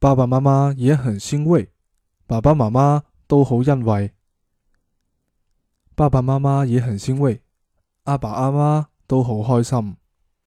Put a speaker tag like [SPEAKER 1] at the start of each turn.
[SPEAKER 1] 爸爸妈妈也很欣慰爸爸妈妈都好欣慰。爸爸妈妈也很欣慰阿爸阿妈都好开心。